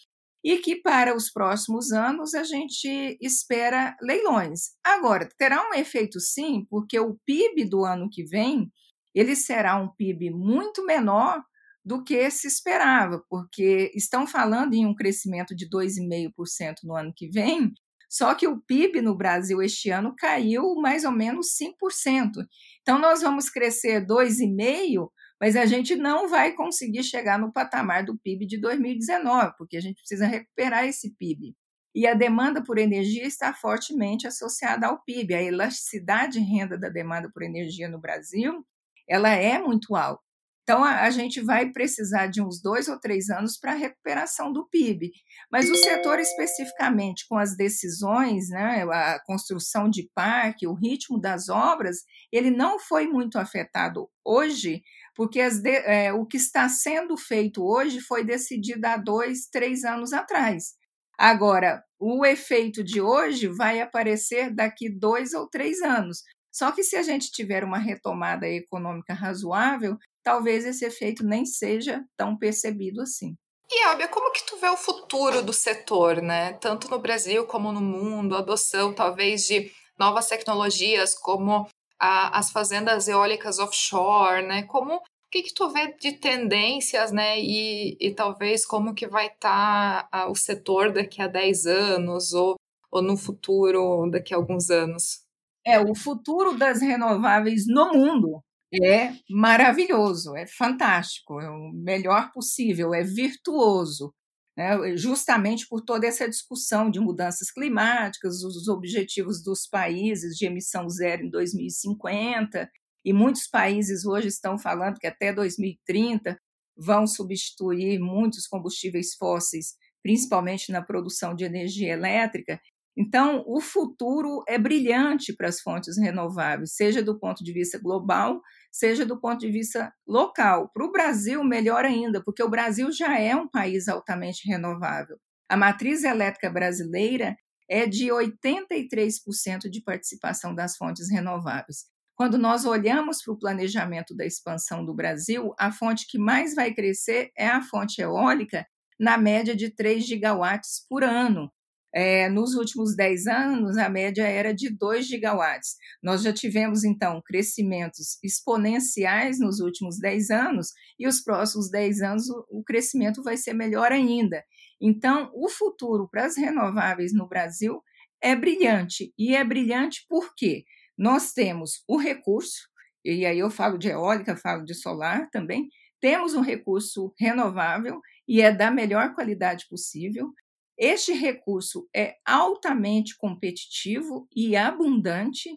e que para os próximos anos a gente espera leilões. Agora, terá um efeito sim, porque o PIB do ano que vem, ele será um PIB muito menor do que se esperava, porque estão falando em um crescimento de 2,5% no ano que vem, só que o PIB no Brasil este ano caiu mais ou menos 5%. Então nós vamos crescer 2,5%, mas a gente não vai conseguir chegar no patamar do PIB de 2019, porque a gente precisa recuperar esse PIB. E a demanda por energia está fortemente associada ao PIB. A elasticidade de renda da demanda por energia no Brasil, ela é muito alta. Então, a, gente vai precisar de uns dois ou três anos para a recuperação do PIB. Mas o setor, especificamente, com as decisões, né, a construção de parque, o ritmo das obras, ele não foi muito afetado hoje porque de, é, o que está sendo feito hoje foi decidido há dois, três anos atrás. Agora, o efeito de hoje vai aparecer daqui dois ou três anos. Só que se a gente tiver uma retomada econômica razoável, talvez esse efeito nem seja tão percebido assim. E Albia, como que tu vê o futuro do setor, né? Tanto no Brasil como no mundo, a adoção talvez de novas tecnologias como a, as fazendas eólicas offshore, né? Como o que, que tu vê de tendências, né? E, e talvez como que vai estar tá, o setor daqui a 10 anos ou, ou no futuro daqui a alguns anos? É, o futuro das renováveis no mundo é maravilhoso, é fantástico, é o melhor possível, é virtuoso né, justamente por toda essa discussão de mudanças climáticas, os objetivos dos países de emissão zero em 2050, e muitos países hoje estão falando que até 2030 vão substituir muitos combustíveis fósseis, principalmente na produção de energia elétrica. Então, o futuro é brilhante para as fontes renováveis, seja do ponto de vista global, seja do ponto de vista local. Para o Brasil, melhor ainda, porque o Brasil já é um país altamente renovável. A matriz elétrica brasileira é de 83% de participação das fontes renováveis. Quando nós olhamos para o planejamento da expansão do Brasil, a fonte que mais vai crescer é a fonte eólica, na média de 3 gigawatts por ano. É, nos últimos 10 anos, a média era de 2 gigawatts. Nós já tivemos, então, crescimentos exponenciais nos últimos 10 anos, e os próximos 10 anos o, o crescimento vai ser melhor ainda. Então, o futuro para as renováveis no Brasil é brilhante. E é brilhante porque nós temos o recurso, e aí eu falo de eólica, falo de solar também, temos um recurso renovável e é da melhor qualidade possível Este recurso é altamente competitivo e abundante.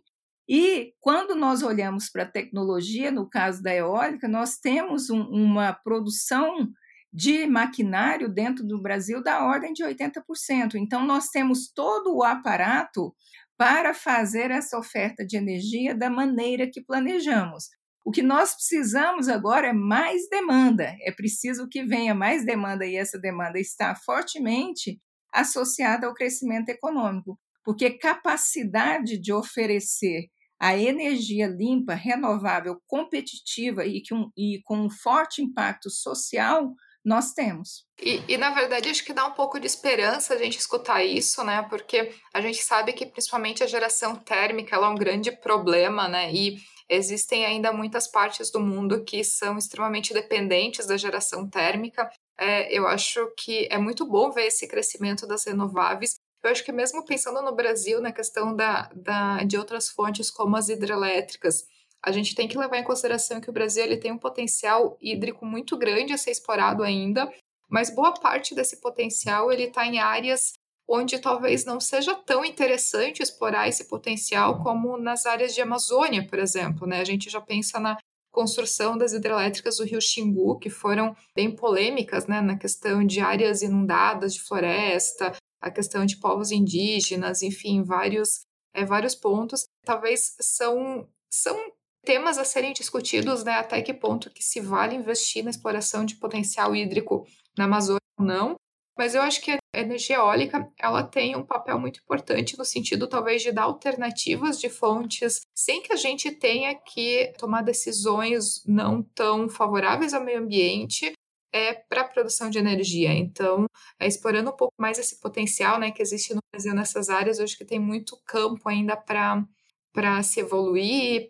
E quando nós olhamos para a tecnologia, no caso da eólica, nós temos um, uma produção de maquinário dentro do Brasil da ordem de 80%. Então, nós temos todo o aparato para fazer essa oferta de energia da maneira que planejamos. O que nós precisamos agora é mais demanda. É preciso que venha mais demanda e essa demanda está fortemente associada ao crescimento econômico, porque capacidade de oferecer a energia limpa, renovável, competitiva e, um, e com um forte impacto social nós temos. E, e, na verdade, acho que dá um pouco de esperança a gente escutar isso, né? Porque a gente sabe que principalmente a geração térmica é um grande problema, né? E existem ainda muitas partes do mundo que são extremamente dependentes da geração térmica. É, eu acho que é muito bom ver esse crescimento das renováveis. Eu acho que mesmo pensando no Brasil, na questão da, da, de outras fontes como as hidrelétricas, a gente tem que levar em consideração que o Brasil ele tem um potencial hídrico muito grande a ser explorado ainda, mas boa parte desse potencial ele está em áreas onde talvez não seja tão interessante explorar esse potencial como nas áreas de Amazônia, por exemplo. Né? A gente já pensa na construção das hidrelétricas do Rio Xingu, que foram bem polêmicas né? na questão de áreas inundadas de floresta, a questão de povos indígenas, enfim, vários, é, vários pontos. Talvez são, são temas a serem discutidos, né, até que ponto que se vale investir na exploração de potencial hídrico na Amazônia ou não. Mas eu acho que a energia eólica ela tem um papel muito importante no sentido talvez de dar alternativas de fontes sem que a gente tenha que tomar decisões não tão favoráveis ao meio ambiente é, para a produção de energia. Então, é, explorando um pouco mais esse potencial né, que existe no Brasil nessas áreas, acho que tem muito campo ainda para se evoluir,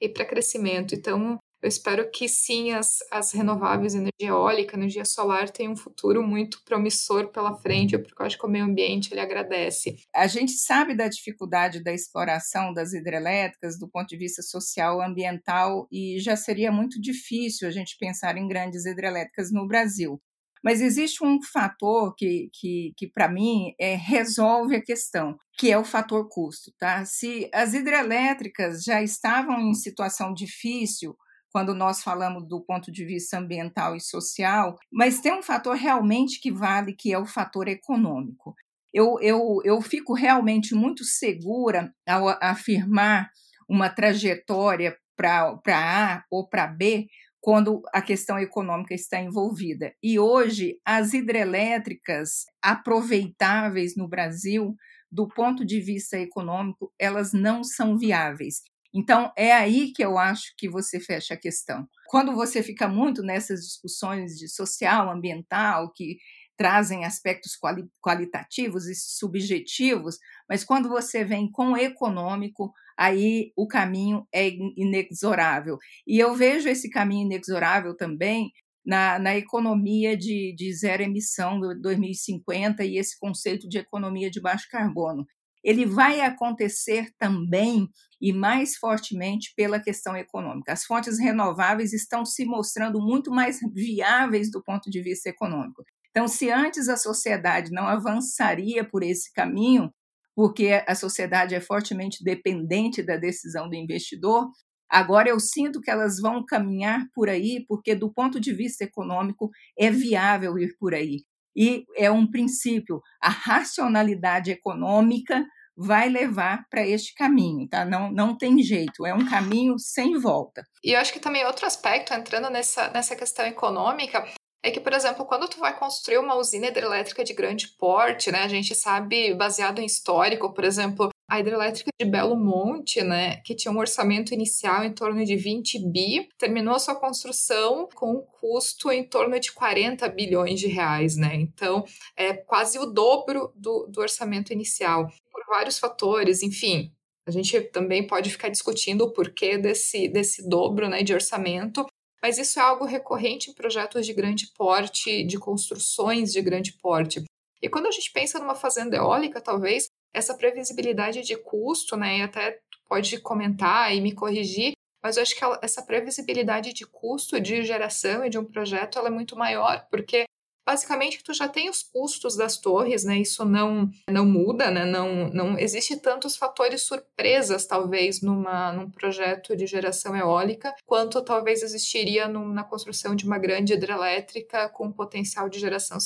e para crescimento. Então, eu espero que sim, as, as renováveis, energia eólica, energia solar, tenham um futuro muito promissor pela frente, porque eu acho que o meio ambiente ele agradece. A gente sabe da dificuldade da exploração das hidrelétricas do ponto de vista social, ambiental, e já seria muito difícil a gente pensar em grandes hidrelétricas no Brasil. Mas existe um fator que, que, que para mim, é, resolve a questão, que é o fator custo. Tá? Se as hidrelétricas já estavam em situação difícil, quando nós falamos do ponto de vista ambiental e social, mas tem um fator realmente que vale, que é o fator econômico. Eu, eu, eu fico realmente muito segura ao afirmar uma trajetória para A ou para B, quando a questão econômica está envolvida. E hoje, as hidrelétricas aproveitáveis no Brasil, do ponto de vista econômico, elas não são viáveis. Então, é aí que eu acho que você fecha a questão. Quando você fica muito nessas discussões de social, ambiental, que trazem aspectos quali qualitativos e subjetivos, mas quando você vem com o econômico, aí o caminho é inexorável. E eu vejo esse caminho inexorável também na, na economia de, de zero emissão do 2050 e esse conceito de economia de baixo carbono. Ele vai acontecer também e mais fortemente pela questão econômica. As fontes renováveis estão se mostrando muito mais viáveis do ponto de vista econômico. Então, se antes a sociedade não avançaria por esse caminho, porque a sociedade é fortemente dependente da decisão do investidor, agora eu sinto que elas vão caminhar por aí, porque do ponto de vista econômico é viável ir por aí. E é um princípio, a racionalidade econômica vai levar para este caminho, tá? Não, não tem jeito, é um caminho sem volta. E eu acho que também outro aspecto, entrando nessa, nessa questão econômica, é que, por exemplo, quando tu vai construir uma usina hidrelétrica de grande porte, né, a gente sabe, baseado em histórico, por exemplo, a hidrelétrica de Belo Monte, né, que tinha um orçamento inicial em torno de 20 bi, terminou a sua construção com um custo em torno de 40 bilhões de reais, né? Então, é quase o dobro do, do orçamento inicial, por vários fatores, enfim. A gente também pode ficar discutindo o porquê desse, desse dobro né, de orçamento, mas isso é algo recorrente em projetos de grande porte, de construções de grande porte. E quando a gente pensa numa fazenda eólica, talvez essa previsibilidade de custo, né, e até pode comentar e me corrigir, mas eu acho que essa previsibilidade de custo de geração e de um projeto ela é muito maior, porque basicamente tu já tem os custos das torres, né? Isso não não muda, né? Não não existe tantos fatores surpresas talvez numa num projeto de geração eólica quanto talvez existiria na construção de uma grande hidrelétrica com potencial de geração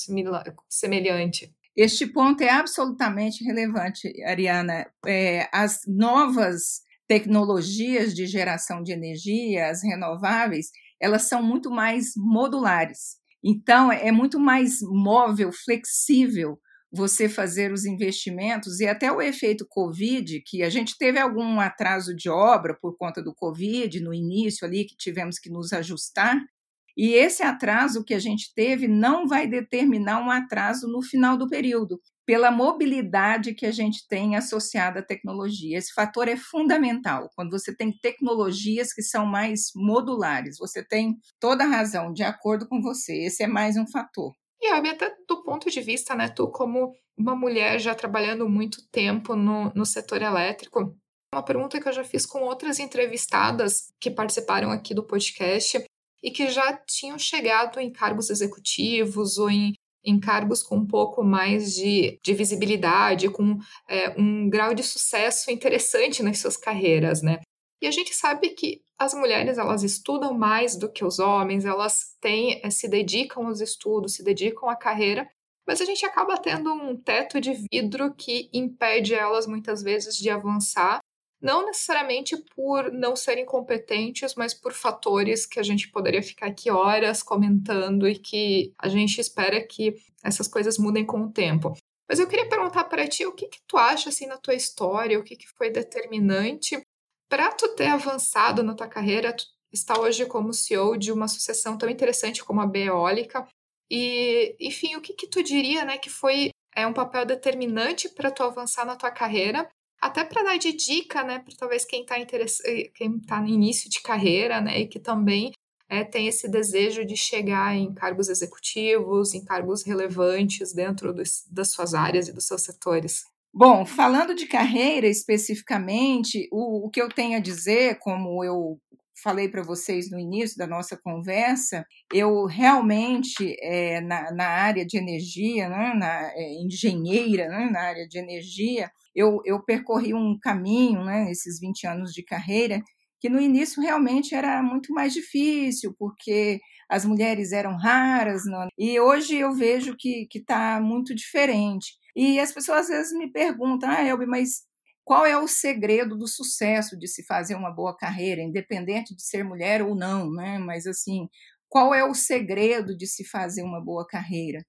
semelhante. Este ponto é absolutamente relevante, Ariana. É, as novas tecnologias de geração de energia, as renováveis, elas são muito mais modulares. Então, é muito mais móvel, flexível você fazer os investimentos e até o efeito Covid, que a gente teve algum atraso de obra por conta do Covid no início ali, que tivemos que nos ajustar, e esse atraso que a gente teve não vai determinar um atraso no final do período, pela mobilidade que a gente tem associada à tecnologia. Esse fator é fundamental. Quando você tem tecnologias que são mais modulares, você tem toda a razão, de acordo com você. Esse é mais um fator. E até do ponto de vista, né, tu como uma mulher já trabalhando muito tempo no, no setor elétrico, uma pergunta que eu já fiz com outras entrevistadas que participaram aqui do podcast e que já tinham chegado em cargos executivos ou em, em cargos com um pouco mais de, de visibilidade, com é, um grau de sucesso interessante nas suas carreiras, né? E a gente sabe que as mulheres elas estudam mais do que os homens, elas têm, é, se dedicam aos estudos, se dedicam à carreira, mas a gente acaba tendo um teto de vidro que impede elas muitas vezes de avançar não necessariamente por não serem competentes, mas por fatores que a gente poderia ficar aqui horas comentando e que a gente espera que essas coisas mudem com o tempo. Mas eu queria perguntar para ti o que, que tu acha assim na tua história, o que, que foi determinante para tu ter avançado na tua carreira, tu está hoje como CEO de uma associação tão interessante como a Beólica. E, enfim, o que, que tu diria, né, que foi é um papel determinante para tu avançar na tua carreira até para dar de dica, né, para talvez quem está eh, quem tá no início de carreira, né, e que também é, tem esse desejo de chegar em cargos executivos, em cargos relevantes dentro dos, das suas áreas e dos seus setores. Bom, falando de carreira especificamente, o, o que eu tenho a dizer, como eu falei para vocês no início da nossa conversa, eu realmente, é, na, na, área de energia, né, na é, engenheira, né, na área de energia, eu, eu percorri um caminho, né, esses 20 anos de carreira, que no início realmente era muito mais difícil, porque as mulheres eram raras, não? e hoje eu vejo que está muito diferente. E as pessoas às vezes me perguntam, ah, Elbe, mas qual é o segredo do sucesso de se fazer uma boa carreira, independente de ser mulher ou não, né? Mas assim, qual é o segredo de se fazer uma boa carreira?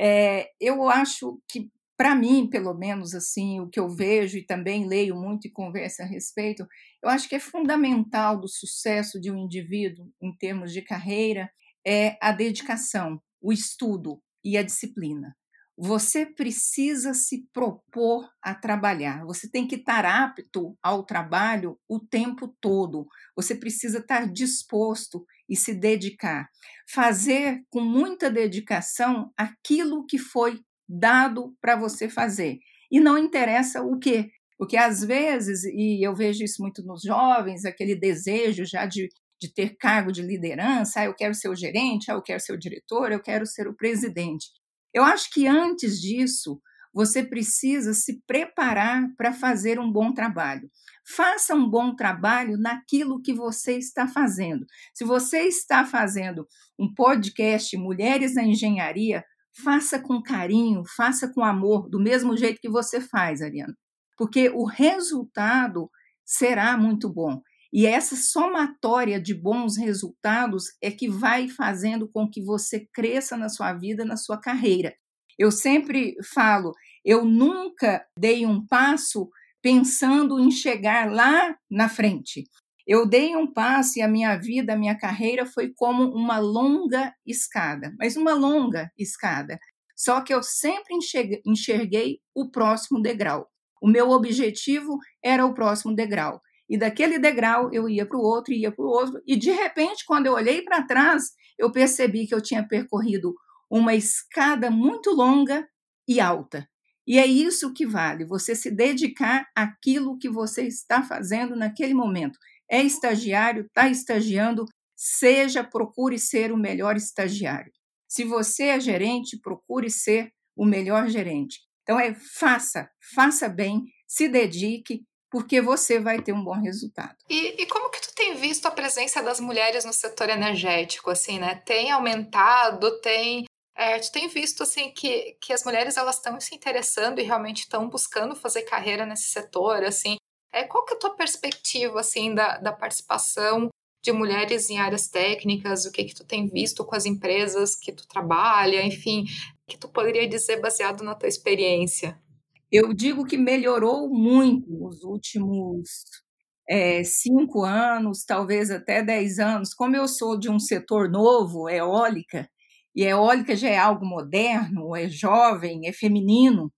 É, eu acho que para mim, pelo menos assim, o que eu vejo e também leio muito e converso a respeito, eu acho que é fundamental do sucesso de um indivíduo em termos de carreira é a dedicação, o estudo e a disciplina. Você precisa se propor a trabalhar. Você tem que estar apto ao trabalho o tempo todo. Você precisa estar disposto e se dedicar. Fazer com muita dedicação aquilo que foi dado para você fazer. E não interessa o quê? Porque às vezes, e eu vejo isso muito nos jovens, aquele desejo já de, de ter cargo de liderança, ah, eu quero ser o gerente, ah, eu quero ser o diretor, eu quero ser o presidente. Eu acho que antes disso, você precisa se preparar para fazer um bom trabalho. Faça um bom trabalho naquilo que você está fazendo. Se você está fazendo um podcast Mulheres na Engenharia, faça com carinho, faça com amor, do mesmo jeito que você faz, Ariana, porque o resultado será muito bom. E essa somatória de bons resultados é que vai fazendo com que você cresça na sua vida, na sua carreira. Eu sempre falo, eu nunca dei um passo pensando em chegar lá na frente. Eu dei um passo e a minha vida, a minha carreira foi como uma longa escada, mas uma longa escada. Só que eu sempre enxerguei o próximo degrau. O meu objetivo era o próximo degrau. E daquele degrau eu ia para o outro, ia para o outro. E de repente, quando eu olhei para trás, eu percebi que eu tinha percorrido uma escada muito longa e alta. E é isso que vale, você se dedicar àquilo que você está fazendo naquele momento é estagiário, está estagiando, seja, procure ser o melhor estagiário. Se você é gerente, procure ser o melhor gerente. Então é faça, faça bem, se dedique, porque você vai ter um bom resultado. E, e, como que tu tem visto a presença das mulheres no setor energético, assim, né? Tem aumentado, tem... É, tu tem visto, assim, que, que as mulheres, elas estão se interessando e realmente estão buscando fazer carreira nesse setor, assim. É, qual que é a tua perspectiva, assim, da, da participação de mulheres em áreas técnicas? O que que tu tem visto com as empresas que tu trabalha? Enfim, que tu poderia dizer baseado na tua experiência? Eu digo que melhorou muito nos últimos é, cinco anos, talvez até dez anos. Como eu sou de um setor novo, eólica, e eólica já é algo moderno, é jovem, é feminino,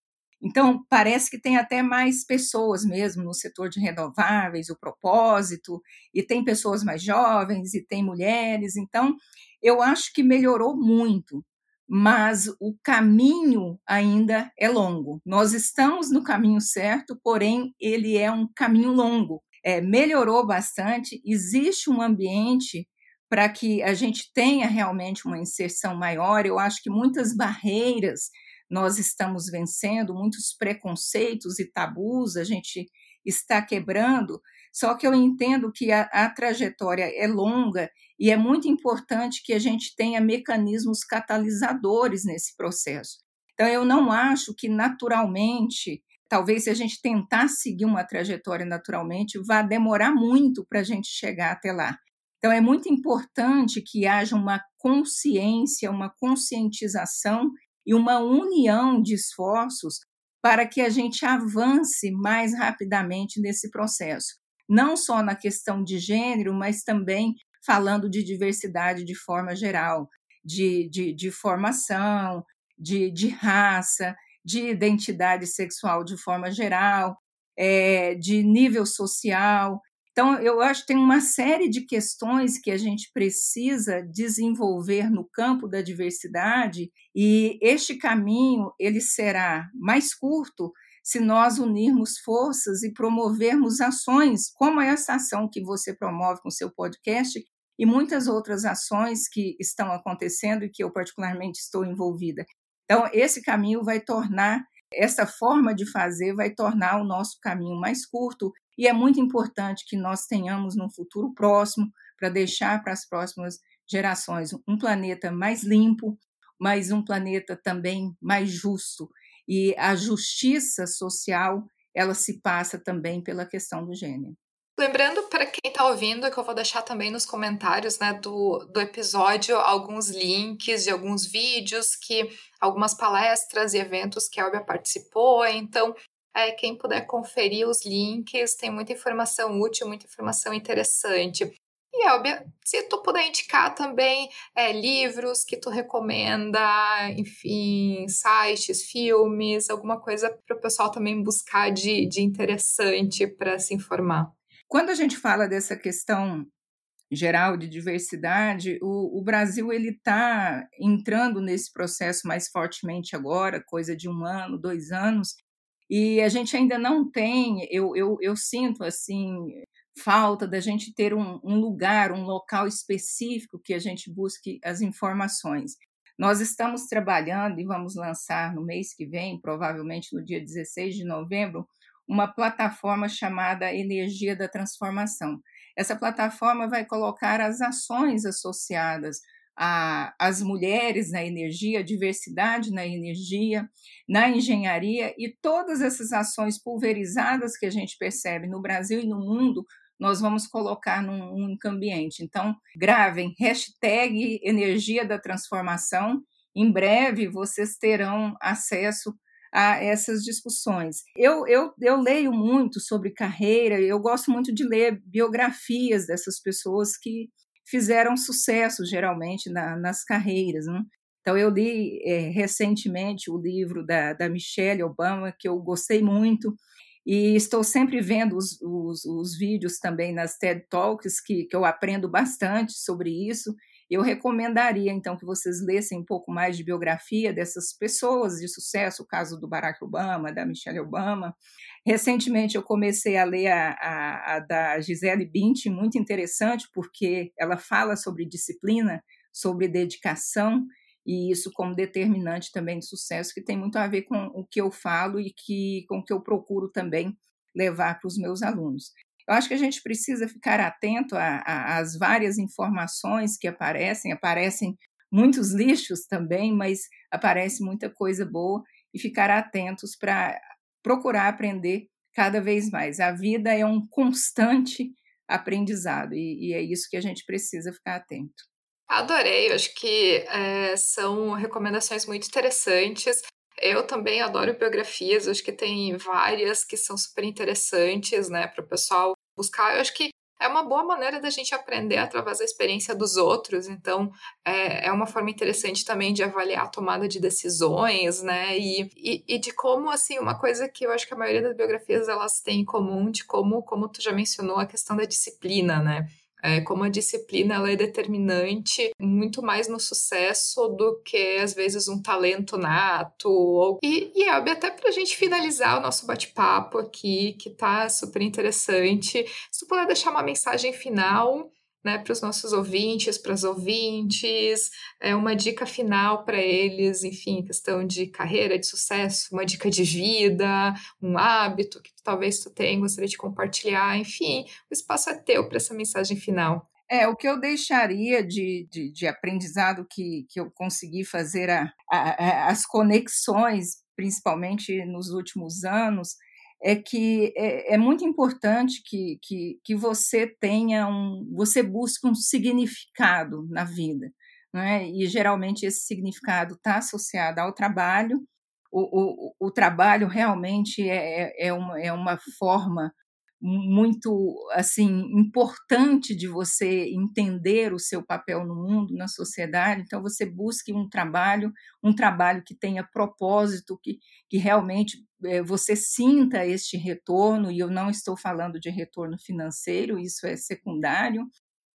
então, parece que tem até mais pessoas mesmo no setor de renováveis, o propósito, e tem pessoas mais jovens, e tem mulheres. Então, eu acho que melhorou muito mas o caminho ainda é longo. Nós estamos no caminho certo, porém, ele é um caminho longo. É, melhorou bastante, existe um ambiente para que a gente tenha realmente uma inserção maior. Eu acho que muitas barreiras nós estamos vencendo, muitos preconceitos e tabus a gente está quebrando, só que eu entendo que a, a trajetória é longa e é muito importante que a gente tenha mecanismos catalisadores nesse processo. Então, eu não acho que naturalmente, talvez se a gente tentar seguir uma trajetória naturalmente, vá demorar muito para a gente chegar até lá. Então, é muito importante que haja uma consciência, uma conscientização e uma união de esforços para que a gente avance mais rapidamente nesse processo não só na questão de gênero, mas também falando de diversidade de forma geral, de, de, de formação, de, de raça, de identidade sexual de forma geral, é, de nível social. Então, eu acho que tem uma série de questões que a gente precisa desenvolver no campo da diversidade e este caminho ele será mais curto se nós unirmos forças e promovermos ações, como essa ação que você promove com seu podcast e muitas outras ações que estão acontecendo e que eu particularmente estou envolvida. Então, esse caminho vai tornar, essa forma de fazer vai tornar o nosso caminho mais curto e é muito importante que nós tenhamos no futuro próximo para deixar para as próximas gerações um planeta mais limpo, mas um planeta também mais justo e a justiça social, ela se passa também pela questão do gênero. Lembrando para quem está ouvindo que eu vou deixar também nos comentários né, do, do episódio alguns links de alguns vídeos que algumas palestras e eventos que a Elbia participou. Então, é, quem puder conferir os links, tem muita informação útil, muita informação interessante. E, Elbia, se tu puder indicar também é, livros que tu recomenda, enfim, sites, filmes, alguma coisa para o pessoal também buscar de, de interessante para se informar. Quando a gente fala dessa questão geral de diversidade, o, o Brasil ele está entrando nesse processo mais fortemente agora, coisa de um ano, dois anos, e a gente ainda não tem, eu, eu, eu sinto assim, falta da gente ter um, um, lugar, um local específico que a gente busque as informações. Nós estamos trabalhando e vamos lançar no mês que vem, provavelmente no dia 16 de novembro, uma plataforma chamada Energia da Transformação. Essa plataforma vai colocar as ações associadas às mulheres na energia, a diversidade na energia, na engenharia e todas essas ações pulverizadas que a gente percebe no Brasil e no mundo nós vamos colocar num único ambiente. Então, gravem hashtag energia da transformação. Em breve vocês terão acesso a essas discussões. Eu, eu, eu leio muito sobre carreira, eu gosto muito de ler biografias dessas pessoas que fizeram sucesso, geralmente, na, nas carreiras. Né? Então, eu li é, recentemente o livro da, da Michelle Obama, que eu gostei muito, e estou sempre vendo os, os, os, vídeos também nas TED Talks, que, que eu aprendo bastante sobre isso. Eu recomendaria, então, que vocês lessem um pouco mais de biografia dessas pessoas de sucesso, o caso do Barack Obama, da Michelle Obama. Recentemente, eu comecei a ler a, a, a da Gisele Bündchen, muito interessante, porque ela fala sobre disciplina, sobre dedicação, e isso como determinante também de sucesso, que tem muito a ver com o que eu falo e que, com o que eu procuro também levar para os meus alunos. Eu acho que a gente precisa ficar atento às várias informações que aparecem, aparecem muitos lixos também, mas aparece muita coisa boa e ficar atentos para procurar aprender cada vez mais. A vida é um constante aprendizado e, e é isso que a gente precisa ficar atento. Adorei, acho que é, são recomendações muito interessantes. Eu também adoro biografias, acho que tem várias que são super interessantes, né, para o pessoal buscar. Eu acho que é uma boa maneira da gente aprender através da experiência dos outros, então é, é uma forma interessante também de avaliar a tomada de decisões, né, e, e, e, de como, assim, uma coisa que eu acho que a maioria das biografias elas têm em comum, de como, como tu já mencionou, a questão da disciplina, né, é, como a disciplina ela é determinante muito mais no sucesso do que às vezes um talento nato. Ou... E, e até para a gente finalizar o nosso bate-papo aqui, que tá super interessante, se tu puder deixar uma mensagem final né, para os nossos ouvintes, para as ouvintes, é uma dica final para eles, enfim, questão de carreira, de sucesso, uma dica de vida, um hábito que talvez tu tenha, gostaria de compartilhar, enfim, o espaço é teu para essa mensagem final. É, o que eu deixaria de, de, de aprendizado que, que eu consegui fazer a, a, a, as conexões, principalmente nos últimos anos, é que é, é, muito importante que, que, que você tenha um, você busque um significado na vida, né? e geralmente esse significado está associado ao trabalho, o, o, o trabalho realmente é, é, é, uma, é uma forma muito assim importante de você entender o seu papel no mundo, na sociedade. Então você busque um trabalho, um trabalho que tenha propósito, que, que realmente é, você sinta este retorno. E eu não estou falando de retorno financeiro, isso é secundário.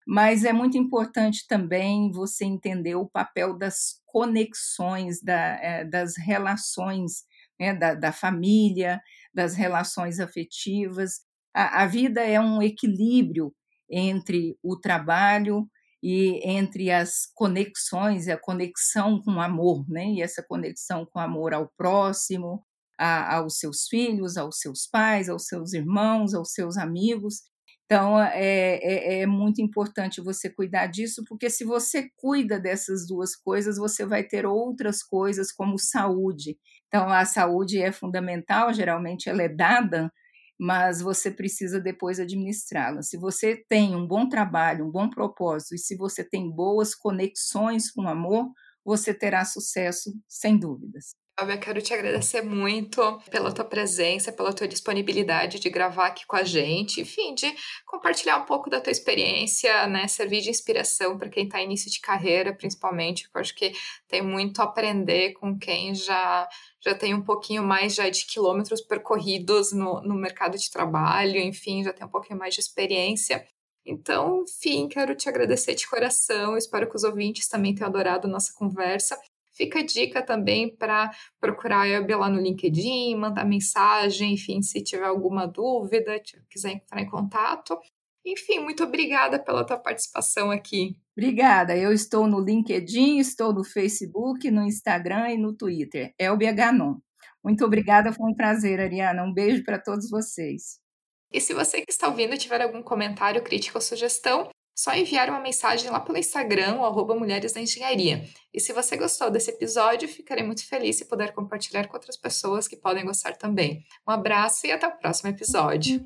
Mas é muito importante também você entender o papel das conexões, da, é, das relações, né, da, da família, das relações afetivas, a, a vida é um equilíbrio entre o trabalho e entre as conexões, a conexão com o amor, né? E essa conexão com o amor ao próximo, a, aos seus filhos, aos seus pais, aos seus irmãos, aos seus amigos. Então, é, é, é, muito importante você cuidar disso, porque se você cuida dessas duas coisas, você vai ter outras coisas, como saúde. Então, a saúde é fundamental, geralmente ela é dada mas você precisa depois administrá-la. Se você tem um bom trabalho, um bom propósito e se você tem boas conexões com o amor, você terá sucesso sem dúvidas. Eu quero te agradecer muito pela tua presença, pela tua disponibilidade de gravar aqui com a gente, enfim, de compartilhar um pouco da tua experiência, né? Servir de inspiração para quem está início de carreira, principalmente, eu acho que tem muito a aprender com quem já já tem um pouquinho mais já de quilômetros percorridos no, no mercado de trabalho, enfim, já tem um pouquinho mais de experiência. Então, enfim, quero te agradecer de coração. Espero que os ouvintes também tenham adorado a nossa conversa. Fica a dica também para procurar a Elbe lá no LinkedIn, mandar mensagem, enfim, se tiver alguma dúvida, quiser entrar em contato. Enfim, muito obrigada pela tua participação aqui. Obrigada. Eu estou no LinkedIn, estou no Facebook, no Instagram e no Twitter. Elbia Ganon. Muito obrigada, foi um prazer, Ariana. Um beijo para todos vocês. E se você que está ouvindo tiver algum comentário, crítica ou sugestão, só enviar uma mensagem lá pelo Instagram, arroba Mulheres da Engenharia. E se você gostou desse episódio, ficarei muito feliz se puder compartilhar com outras pessoas que podem gostar também. Um abraço e até o próximo episódio.